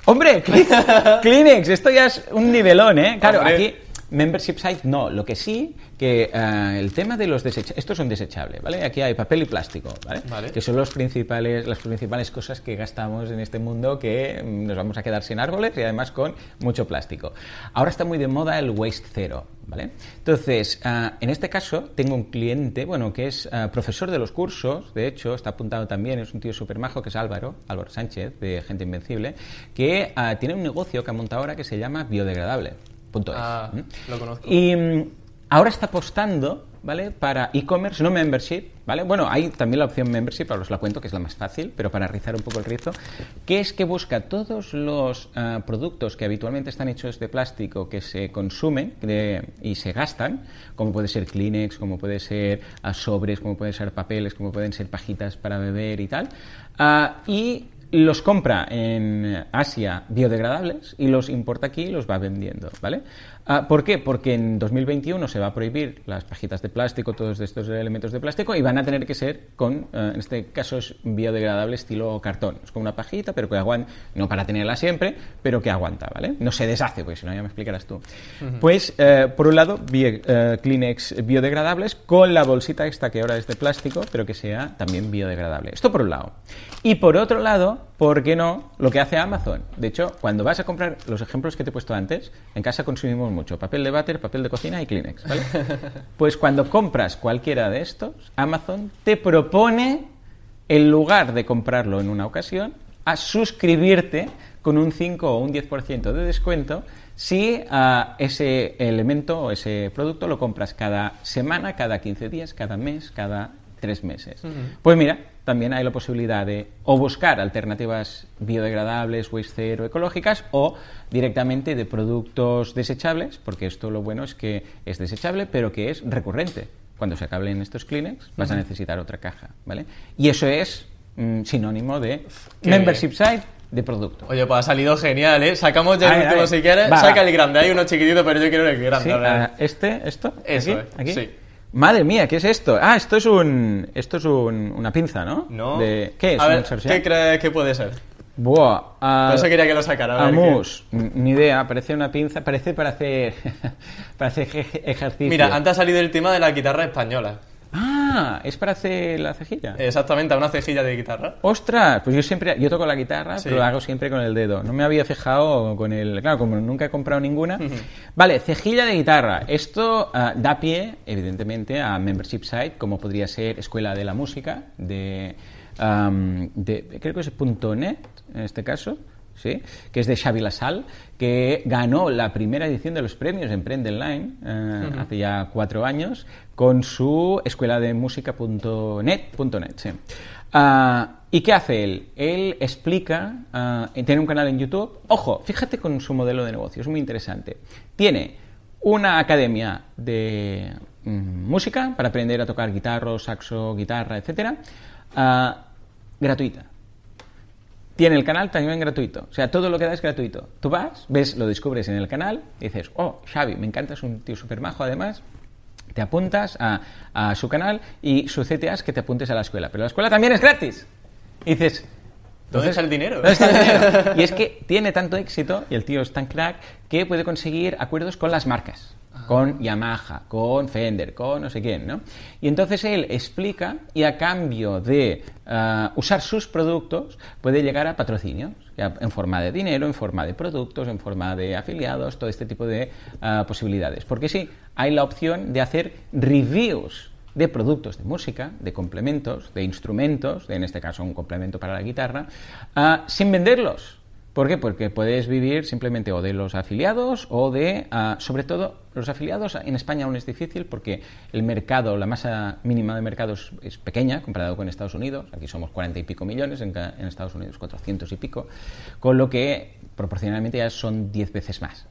Hombre, Kleenex, esto ya es un nivelón, ¿eh? Claro, Hombre. aquí membership site no, lo que sí que eh, el tema de los desechables, estos son desechables, ¿vale? Aquí hay papel y plástico, ¿vale? Vale. Que son los principales, las principales cosas que gastamos en este mundo que mm, nos vamos a quedar sin árboles y además con mucho plástico. Ahora está muy de moda el waste zero, ¿vale? Entonces, ah, en este caso tengo un cliente, bueno, que es ah, profesor de los cursos, de hecho, está apuntado también, es un tío súper majo que es Álvaro, Álvaro Sánchez, de Gente Invencible, que tiene un negocio que ha montado ahora que se llama biodegradable. Punto es. Ah, ¿Mm? lo conozco. Y mm, ahora está apostando, ¿vale? Para e-commerce, no membership, ¿vale? Bueno, hay también la opción membership, ahora os la cuento, que es la más fácil, pero para rizar un poco el rizo, que es que busca todos los ah, productos que habitualmente están hechos de plástico que se consumen de- y se gastan, como puede ser Kleenex, como puede ser ah, sobres, como pueden ser papeles, como pueden ser pajitas para beber y tal, y los compra en Asia biodegradables y los importa aquí y los va vendiendo, ¿vale? Ah, ¿Por qué? Porque en 2021 se va a prohibir las pajitas de plástico, todos estos elementos de plástico, y van a tener que ser con, eh, en este caso es biodegradable estilo cartón. Es como una pajita, pero que aguanta, no para tenerla siempre, pero que aguanta, ¿vale? No se deshace, porque si no ya me explicarás tú. Pues, eh, por un lado, bio- eh, Kleenex biodegradables con la bolsita esta que ahora es de plástico, pero que sea también biodegradable. Esto por un lado. Y por otro lado, ¿por qué no? Lo que hace Amazon. De hecho, cuando vas a comprar los ejemplos que te he puesto antes, en casa consumimos mucho papel de váter, papel de cocina y Kleenex, ¿vale? Pues cuando compras cualquiera de estos, Amazon te propone, en lugar de comprarlo en una ocasión, a suscribirte con un 5 o un 10% de descuento si ah, ese elemento o ese producto lo compras cada semana, cada 15 días, cada mes, cada tres meses. Pues mira, también hay la posibilidad de o buscar alternativas biodegradables, waste zero, ecológicas, o directamente de productos desechables, porque esto lo bueno es que es desechable, pero que es recurrente. Cuando se acaben estos Kleenex, vas a necesitar otra caja, ¿vale? Y eso es mm, sinónimo de Qué membership site de producto. Oye, pues ha salido genial, ¿eh? Sacamos ya el último si quieres. Va. Saca el grande. Hay uno chiquitito, pero yo quiero el grande. Sí, este, esto, Eso aquí, aquí. sí. Madre mía, ¿qué es esto? Ah, esto es un, esto es un- una pinza, ¿no? No. De- ¿Qué es? ¿qué crees que puede ser? Buah, ah, Por eso quería que lo sacara. a ver Amus, ni idea, parece una pinza, parece para hacer, para hacer eje- ejercicio. Mira, antes ha salido el tema de la guitarra española. Ah, es para hacer la cejilla. Exactamente, una cejilla de guitarra. Ostras, pues yo siempre, yo toco la guitarra, Sí. pero lo hago siempre con el dedo. No me había fijado con el, claro, como nunca he comprado ninguna. Vale, cejilla de guitarra. Esto ah, da pie, evidentemente, a membership site, como podría ser Escuela de la Música, de, am, de creo que es .net, en este caso. ¿sí? que es de Xavi Lasal, que ganó la primera edición de los premios Emprende Online eh, hace ya cuatro años con su escuela de música.net. .net, sí. Ah, ¿Y qué hace él? Él explica, ah, tiene un canal en YouTube. Ojo, fíjate con su modelo de negocio, es muy interesante. Tiene una academia de mm, música para aprender a tocar guitarra, saxo, guitarra, etcétera, ah, gratuita. Tiene el canal también gratuito. O sea, todo lo que da es gratuito. Tú vas, ves, lo descubres en el canal dices, oh, Xavi, me encanta, es un tío súper majo además. Te apuntas a, a su canal y su CTA es que te apuntes a la escuela. Pero la escuela también es gratis. Y dices, ¿Dónde está el dinero? ¿Dónde está el dinero? Y es que tiene tanto éxito, y el tío es tan crack, que puede conseguir acuerdos con las marcas. Con Yamaha, con Fender, con no sé quién, ¿no? Y entonces él explica y a cambio de uh, usar sus productos puede llegar a patrocinios en forma de dinero, en forma de productos, en forma de afiliados, todo este tipo de uh, posibilidades. Porque sí, hay la opción de hacer reviews de productos de música, de complementos, de instrumentos, de, en este caso un complemento para la guitarra, uh, sin venderlos. ¿Por qué? Porque puedes vivir simplemente o de los afiliados o de, uh, sobre todo, los afiliados en España aún es difícil porque el mercado, la masa mínima de mercados es pequeña comparado con Estados Unidos. Aquí somos 40 y pico millones, en, en Estados Unidos 400 y pico, con lo que proporcionalmente ya son 10 veces más.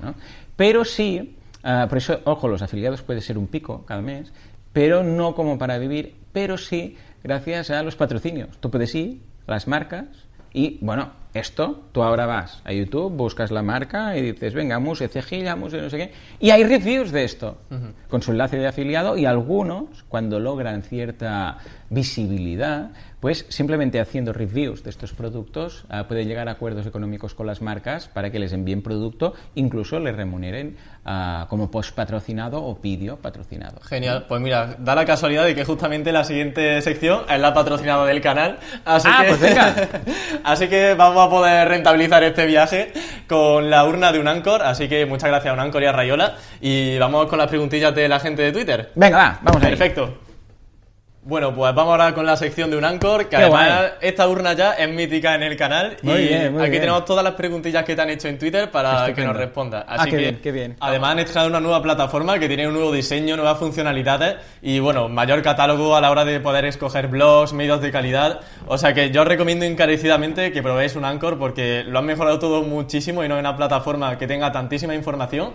Pero sí, uh, por eso, ojo, los afiliados puede ser un pico cada mes, pero no como para vivir, pero sí gracias a los patrocinios. Tú puedes ir, las marcas, y bueno, esto, tú ahora vas a YouTube, buscas la marca y dices, venga, muse, cejilla, muse, no sé qué. Y hay reviews de esto, uh -huh. con su enlace de afiliado y algunos, cuando logran cierta visibilidad, pues simplemente haciendo reviews de estos productos uh, puede llegar a acuerdos económicos con las marcas para que les envíen producto, incluso les remuneren uh, como post patrocinado o vídeo patrocinado. Genial, pues mira, da la casualidad de que justamente la siguiente sección es la patrocinada del canal, así ah, que pues venga. así que vamos a poder rentabilizar este viaje con la urna de un Anchor, así que muchas gracias a un Anchor y a Rayola y vamos con las preguntillas de la gente de Twitter. Venga, va, vamos Perfecto. Bueno, pues vamos ahora con la sección de un Anchor, que Qué además guay. esta urna ya es mítica en el canal Muy y bien, muy aquí bien. tenemos todas las preguntillas que te han hecho en Twitter para que nos respondas. Ah, Así qué que bien, qué bien. además han estrenado una nueva plataforma que tiene un nuevo diseño, nuevas funcionalidades y bueno, mayor catálogo a la hora de poder escoger blogs, medios de calidad. O sea que yo os recomiendo encarecidamente que probéis un Anchor porque lo han mejorado todo muchísimo y no es una plataforma que tenga tantísima información.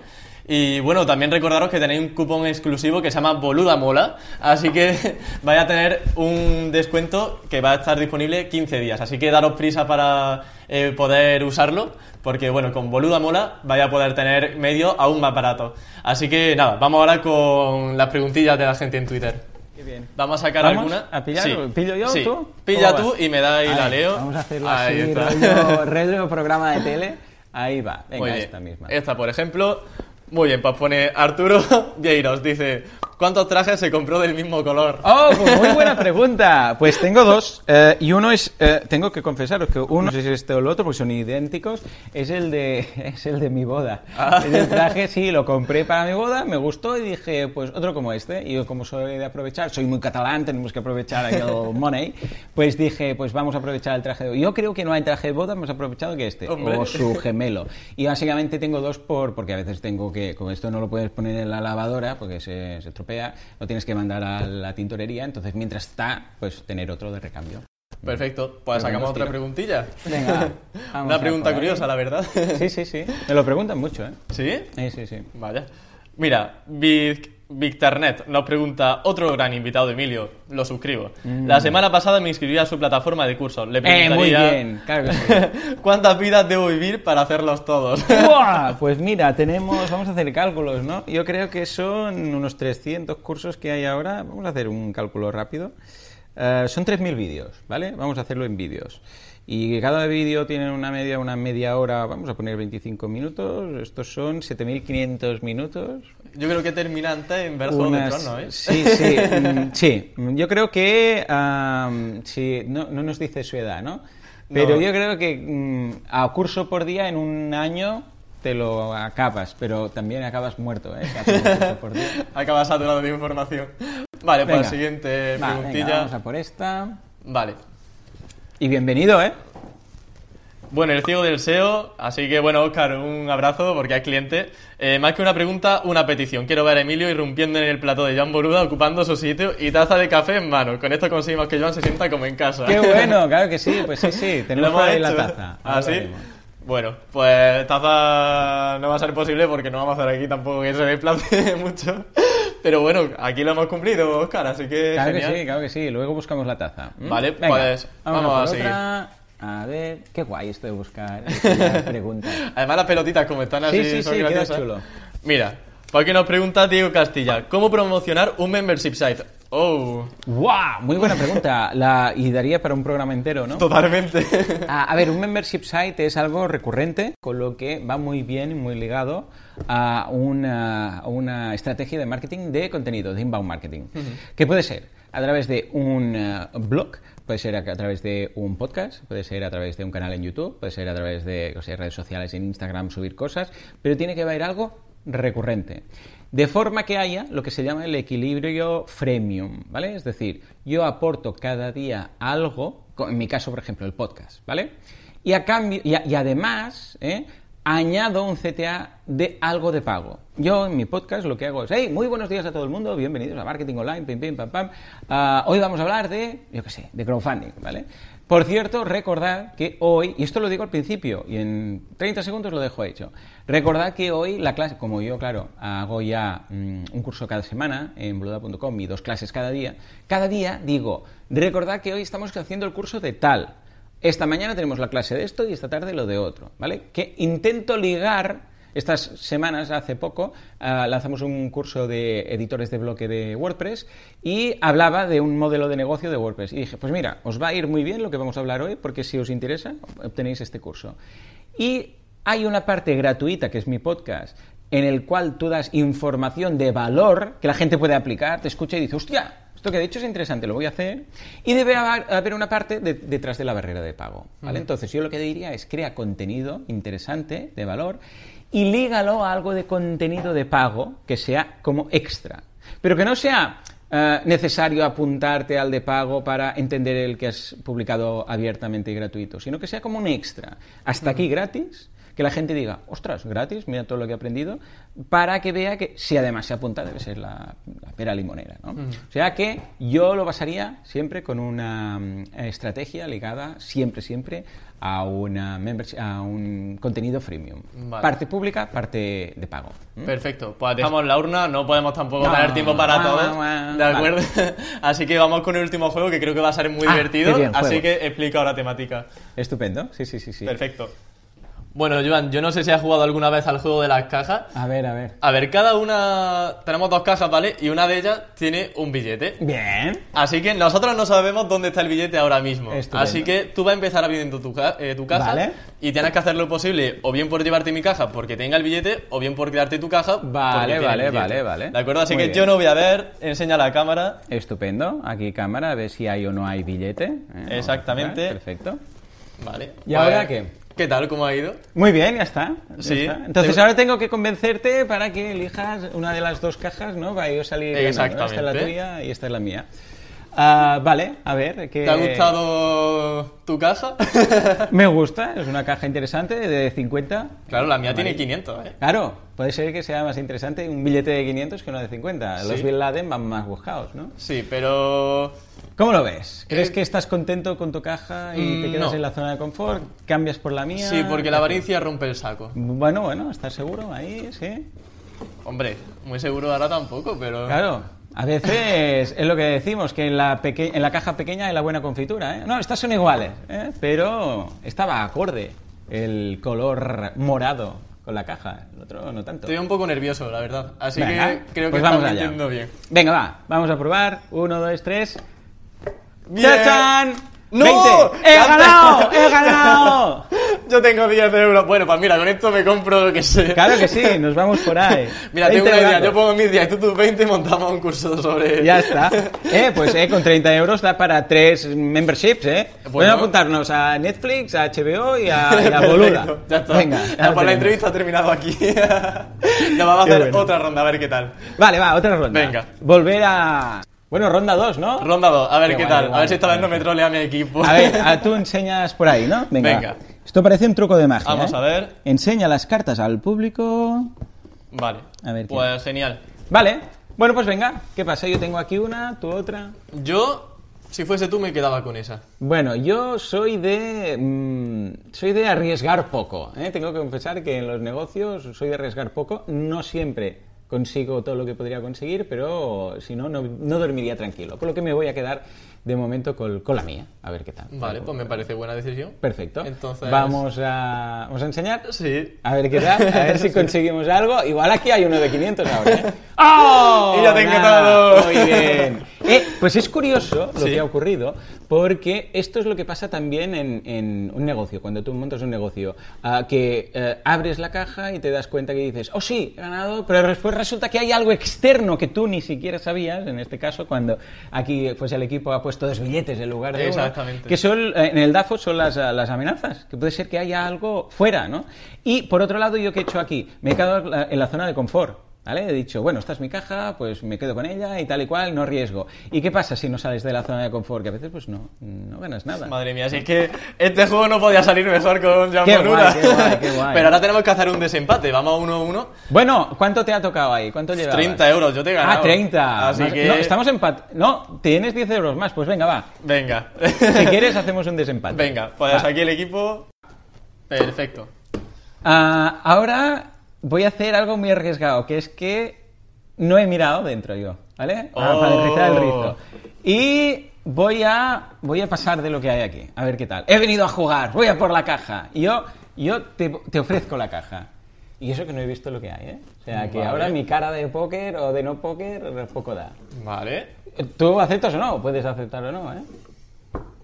Y bueno, también recordaros que tenéis un cupón exclusivo que se llama Boluda Mola, así que vais a tener un descuento que va a estar disponible 15 días, así que daros prisa para eh, poder usarlo, porque bueno, con Boluda Mola vais a poder tener medios aún más baratos. Así que nada, vamos ahora con las preguntillas de la gente en Twitter. Qué bien. Vamos a sacar ¿Vamos alguna. a pillar? Sí. ¿Pillo yo o Sí. tú? Pilla ¿Cómo tú va? y me da y la Ahí, leo. Vamos a hacerlo Ahí así, está. rollo, rollo programa de tele. Ahí va, venga, esta misma. Esta, por ejemplo. Muy bien, pues pone Arturo Vieiros, dice, ¿cuántos trajes se compró del mismo color? Oh, pues muy buena pregunta. Pues tengo dos. eh, y uno es, eh, tengo que confesaros que uno, no sé si es este o el otro, porque son idénticos, es el de, es el de mi boda. Ah. Es el traje, sí, lo compré para mi boda, me gustó y dije, pues otro como este. Y yo como soy de aprovechar, soy muy catalán, tenemos que aprovechar aquel money, pues dije, pues vamos a aprovechar el traje de Yo creo que no hay traje de boda, hemos aprovechado que este, Hombre. o su gemelo. Y básicamente tengo dos por, porque a veces tengo que, con esto no lo puedes poner en la lavadora porque se, se estropea, lo tienes que mandar a la tintorería, entonces mientras está, pues tener otro de recambio. Perfecto, pues sacamos otra preguntilla. Venga, Una pregunta ahí. curiosa, la verdad. Sí, sí, sí. Me lo preguntan mucho, ¿eh? ¿Sí? Sí, sí, sí. Vaya. Mira, Vic- Victornet nos pregunta, otro gran invitado, Emilio, lo suscribo. La semana pasada me inscribí a su plataforma de cursos. Le Mm. Eh, muy preguntaría bien, claro que sí. ¿Cuántas vidas debo vivir para hacerlos todos? ¡Buah! Pues mira, tenemos, vamos a hacer cálculos, ¿no? Yo creo que son unos 300 cursos que hay ahora. Vamos a hacer un cálculo rápido. Eh, son 3.000 vídeos, ¿vale? Vamos a hacerlo en vídeos. Y cada vídeo tiene una media, una media hora, vamos a poner 25 minutos. Estos son 7.500 minutos. Yo creo que termina antes en ver de Tronos, ¿eh? Sí, sí, mm, sí. Yo creo que am, sí, no, no nos dice su edad, ¿no? Pero No. yo creo que mm, a curso por día en un año te lo acabas, pero también acabas muerto, ¿eh? Si haces un curso por día. Acaba saturado de información. Vale, pues Venga. la siguiente Va, venga, preguntilla. vamos a por esta. Vale. Y bienvenido, ¿eh? Bueno, el ciego del SEO, así que bueno, Oscar, un abrazo porque es cliente. Eh, más que una pregunta, una petición. Quiero ver a Emilio irrumpiendo en el plató de Joan Boluda, ocupando su sitio y taza de café en mano. Con esto conseguimos que Joan se sienta como en casa. Qué bueno, claro que sí, pues sí, sí, tenemos por ahí la hecho. taza. ¿Ah, sí? Bueno, pues taza no va a ser posible porque no vamos a hacer aquí tampoco que se desplace mucho. Pero bueno, aquí lo hemos cumplido, Oscar, así que Claro genial. que sí, claro que sí. Luego buscamos la taza. ¿m? Vale, Venga, pues, vamos, vamos a, seguir. otra. A ver, qué guay esto de buscar preguntas. Además las pelotitas como están así Sí, sí, son sí, graciosas. chulo. Mira, por aquí nos pregunta Diego Castilla, ¿cómo promocionar un membership site? Oh, ¡Wow! Muy buena pregunta. La, y daría para un programa entero, ¿no? totalmente. A, a ver, un membership site es algo recurrente, con lo que va muy bien y muy ligado a una, a una estrategia de marketing de contenido, de inbound marketing. Que puede ser a través de un eh, blog, puede ser a, a través de un podcast, puede ser a través de un canal en YouTube, puede ser a través de o sea, redes sociales en Instagram, subir cosas, pero tiene que haber algo recurrente. De forma que haya lo que se llama el equilibrio freemium, ¿vale? Es decir, yo aporto cada día algo, en mi caso, por ejemplo, el podcast, ¿vale? Y, a cambio, y además, ¿eh? añado un CTA de algo de pago. Yo en mi podcast lo que hago es, hey, muy buenos días a todo el mundo, bienvenidos a Marketing Online, pim, pim, pam, pam. Ah, hoy vamos a hablar de, yo qué sé, de crowdfunding, ¿vale? Por cierto, recordad que hoy, y esto lo digo al principio, y en 30 segundos lo dejo hecho, recordad que hoy la clase, como yo, claro, hago ya mm, un curso cada semana en boluda.com y dos clases cada día, cada día digo, recordad que hoy estamos haciendo el curso de tal, esta mañana tenemos la clase de esto y esta tarde lo de otro, ¿vale? Que intento ligar. Estas semanas, hace poco, ah, lanzamos un curso de editores de bloque de WordPress y hablaba de un modelo de negocio de WordPress. Y dije, pues mira, os va a ir muy bien lo que vamos a hablar hoy, porque si os interesa, obtenéis este curso. Y hay una parte gratuita, que es mi podcast, en el cual tú das información de valor que la gente puede aplicar, te escucha y dice, hostia, esto que he dicho es interesante, lo voy a hacer. Y debe haber, una parte de- detrás de la barrera de pago. ¿vale? Entonces, yo lo que diría es crea contenido interesante, de valor, y lígalo a algo de contenido de pago que sea como extra. Pero que no sea eh, necesario apuntarte al de pago para entender el que has publicado abiertamente y gratuito, sino que sea como un extra. Hasta aquí gratis, que la gente diga, ostras, gratis, mira todo lo que he aprendido, para que vea que si además se apunta debe ser la, la pera limonera. ¿no? O sea que yo lo basaría siempre con una mm, estrategia ligada, siempre, siempre, a, una membership- a un contenido freemium. Vale. Parte pública, parte de pago. ¿Mm? Perfecto, pues dejamos la urna, no podemos tampoco No, tener tiempo para guau, todos, guau, guau. ¿de acuerdo? Así que vamos con el último juego que creo que va a ser muy Ah, divertido, bien, así que explica ahora temática. Estupendo, sí, sí, sí. sí. Perfecto. Bueno, Joan, yo no sé si has jugado alguna vez al juego de las cajas. A ver, a ver. A ver, cada una... Tenemos dos cajas, ¿vale? Y una de ellas tiene un billete. Bien. Así que nosotros no sabemos dónde está el billete ahora mismo. Estupendo. Así que tú vas a empezar abriendo tu, ca- eh, tu caja Vale. y tienes que hacer lo posible o bien por llevarte mi caja porque tenga el billete o bien por quedarte tu caja Vale, vale, vale, vale. ¿De acuerdo? Así Muy que bien. yo no voy a ver, enseña la cámara. Estupendo. Aquí cámara, a ver si hay o no hay billete. Eh, Exactamente. Perfecto. Vale. ¿Y ahora qué? ¿Qué tal? ¿Cómo ha ido? Muy bien, ya está. ya Sí. está. Entonces Te- ahora tengo que convencerte para que elijas una de las dos cajas, ¿no? Para yo salir ganando. Esta es la Exactamente. tuya y esta es la mía. Ah, vale, a ver. ¿qué... ¿Te ha gustado tu caja? Me gusta, es una caja interesante de 50. claro, la mía tiene Amarillo. 500, ¿eh? Claro, puede ser que sea más interesante un billete de 500 que uno de 50. Los Sí. Bin Laden van más buscados, ¿no? Sí, pero... ¿Cómo lo ves? ¿Crees Eh, que estás contento con tu caja y te mm, quedas no. en la zona de confort? ¿Cambias por la mía? Sí, porque la avaricia rompe el saco. Bueno, bueno, ¿estás seguro? Ahí, sí. Hombre, muy seguro ahora tampoco, pero... Claro. A veces es lo que decimos, que en la, peque- en la caja pequeña hay la buena confitura. ¿eh? No, estas son iguales, ¿eh? pero estaba acorde el color morado con la caja, el otro no tanto. Estoy un poco nervioso, la verdad. Así Venga, que creo que pues vamos estamos allá. bien. Venga, va, vamos a probar. Uno, dos, tres. Bien. ¡Chachán! ¡No! 20. ¡He ¡Ya ganado! ¡He ganado! Yo tengo 10 euros. Bueno, pues mira, con esto me compro lo que sé. Claro que sí, nos vamos por ahí. Mira, tengo 20 una idea. Yo pongo mis 10 y tú tus 20 y montamos un curso sobre... Ya está. Eh, pues eh, con 30 euros da para tres memberships, ¿eh? Bueno. Pueden apuntarnos a Netflix, a HBO y a, y a Boluda. Ya está. Venga. Ya, lo pues la entrevista ha terminado aquí. ya vamos a hacer bueno. otra ronda, a ver qué tal. Vale, va, otra ronda. Venga. Volver a... Bueno, ronda 2, ¿no? Ronda 2, a ver Qué qué, guay, tal. qué A ver si esta guay. vez no me trolea mi equipo. A ver, a- tú enseñas por ahí, ¿no? Venga. Venga. Esto parece un truco de magia. Vamos ¿eh? a ver. Enseña las cartas al público. Vale. A ver qué- Pues genial. Vale. Bueno, pues venga. ¿Qué pasa? Yo tengo aquí una, tú otra. Yo, si fuese tú, me quedaba con esa. Bueno, yo soy de mm, soy de arriesgar poco. ¿eh? Tengo que confesar que en los negocios soy de arriesgar poco. No siempre consigo todo lo que podría conseguir, pero si no, no, no dormiría tranquilo. Con lo que me voy a quedar de momento con, con la mía. A ver qué tal. Vale, pues me parece buena decisión. Perfecto. Entonces- Vamos a, vamos a enseñar. Sí. A ver qué tal, a ver si conseguimos algo. Igual aquí hay uno de 500 ahora. ¿eh? ¡Oh! Y ya tengo Nada, todo. Muy bien. Eh, pues es curioso lo Sí. que ha ocurrido, porque esto es lo que pasa también en, en un negocio, cuando tú montas un negocio, ah, que eh, abres la caja y te das cuenta que dices, oh sí, he ganado, pero después resulta que hay algo externo que tú ni siquiera sabías, en este caso, cuando aquí pues el equipo ha puesto dos billetes en lugar de uno, Exactamente. que son, eh, en el DAFO son las, ah, las amenazas, que puede ser que haya algo fuera, ¿no? Y por otro lado, ¿yo qué he hecho aquí? Me he quedado en la zona de confort. ¿Vale? He dicho, bueno, esta es mi caja, pues me quedo con ella y tal y cual, no riesgo. ¿Y qué pasa si no sales de la zona de confort? Que a veces pues no, no ganas nada. Madre mía, si es que este juego no podía salir mejor con Jean Qué guay, qué guay, qué guay. Pero ahora tenemos que hacer un desempate. Vamos a uno a uno. Bueno, ¿cuánto te ha tocado ahí? ¿Cuánto llevas? 30 euros, yo te he ganado. Ah, 30. Así Más- que... No, estamos empat... No, tienes 10 euros más, pues venga, va. Venga. Si quieres hacemos un desempate. Venga, pues Va. aquí el equipo... Perfecto. Ah, ahora voy a hacer algo muy arriesgado, que es que no he mirado dentro yo, ¿vale? Ah, Oh. Para rizar el rizo. Y voy a, voy a pasar de lo que hay aquí, a ver qué tal. He venido a jugar, voy a por la caja. Y yo, yo te, te ofrezco la caja. Y eso que no he visto lo que hay, ¿eh? O sea, que Vale. ahora mi cara de póker o de no póker poco da. Vale. ¿Tú aceptas o no? Puedes aceptar o no, ¿eh?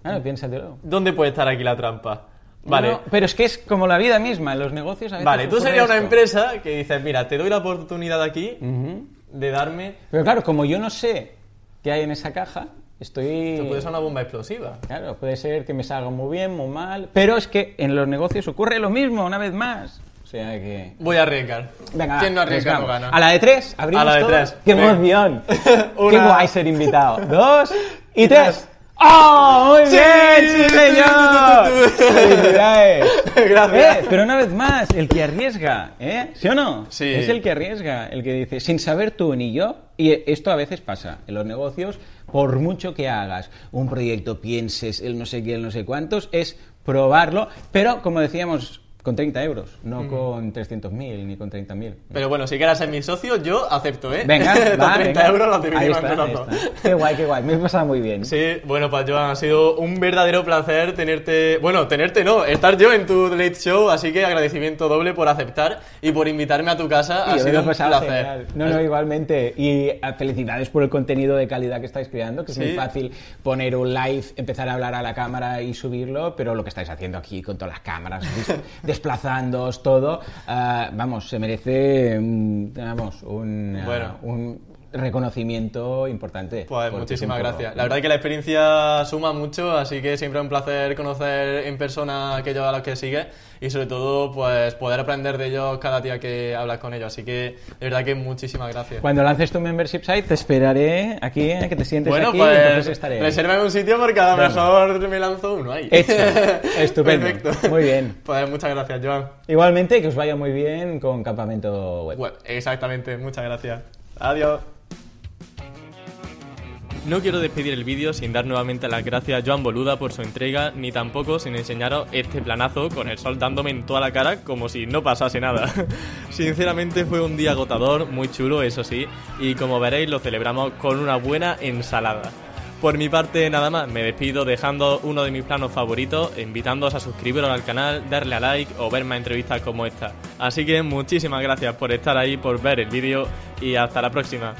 Claro, piénsatelo. ¿Dónde puede estar aquí la trampa? Vale. No, pero es que es como la vida misma, en los negocios a veces Vale, tú serías una empresa que dices, mira, te doy la oportunidad aquí Ujú. de darme... Pero claro, como yo no sé qué hay en esa caja, estoy... Te puede ser una bomba explosiva. Claro, puede ser que me salga muy bien, muy mal, pero es que en los negocios ocurre lo mismo, una vez más. O sea que... Voy a arriesgar. Venga, ¿Quién no arriesga no gana? A la de tres, abrimos A la de todo. tres. ¡Qué emoción! ¡Qué Una- guay ser invitado! Dos y tres. ¡Oh, muy Sí. bien, sí, señor! ¡Felicidades! Gracias. Eh, pero una vez más, el que arriesga, ¿eh? ¿Sí o no? Sí. Es el que arriesga, el que dice, sin saber tú ni yo, y esto a veces pasa en los negocios, por mucho que hagas un proyecto, pienses, el no sé qué, el no sé cuántos, es probarlo, pero como decíamos, con 30 euros, no con 300.000 ni con 30.000. Pero bueno, si quieres ser mi socio, yo acepto, ¿eh? Venga, va, 30 venga. euros dos. está. Qué guay, qué guay. Me he pasado muy bien. Sí, bueno, pues Joan, ha sido un verdadero placer tenerte, bueno, tenerte no, estar yo en tu late show, así que agradecimiento doble por aceptar y por invitarme a tu casa, Y ha sido lo un placer. genial. No, no, igualmente. Y eh, felicidades por el contenido de calidad que estáis creando, que es Sí. muy fácil poner un live, empezar a hablar a la cámara y subirlo, pero lo que estáis haciendo aquí con todas las cámaras, des- desplazándoos, todo, ah, vamos, se merece, vamos, un, Bueno. un reconocimiento importante. Pues muchísimas poco- gracias. La verdad es que la experiencia suma mucho, así que siempre es un placer conocer en persona a aquellos a los que sigues y sobre todo pues poder aprender de ellos cada día que hablas con ellos. Así que de verdad que muchísimas gracias. Cuando lances tu membership site, te esperaré aquí, eh, que te sientes Bueno, aquí y entonces pues estaré. resérvame un sitio porque a lo mejor me lanzo uno ahí. Hecho. Estupendo. Perfecto. Muy bien. Pues muchas gracias, Joan. Igualmente, que os vaya muy bien con Campamento Web. Bueno, exactamente, muchas gracias. Adiós. No quiero despedir el vídeo sin dar nuevamente las gracias a Joan Boluda por su entrega, ni tampoco sin enseñaros este planazo con el sol dándome en toda la cara como si no pasase nada. Sinceramente fue un día agotador, muy chulo, eso sí, y como veréis lo celebramos con una buena ensalada. Por mi parte nada más, me despido dejando uno de mis planos favoritos, invitándoos a suscribiros al canal, darle a like o ver más entrevistas como esta. Así que muchísimas gracias por estar ahí, por ver el vídeo y hasta la próxima.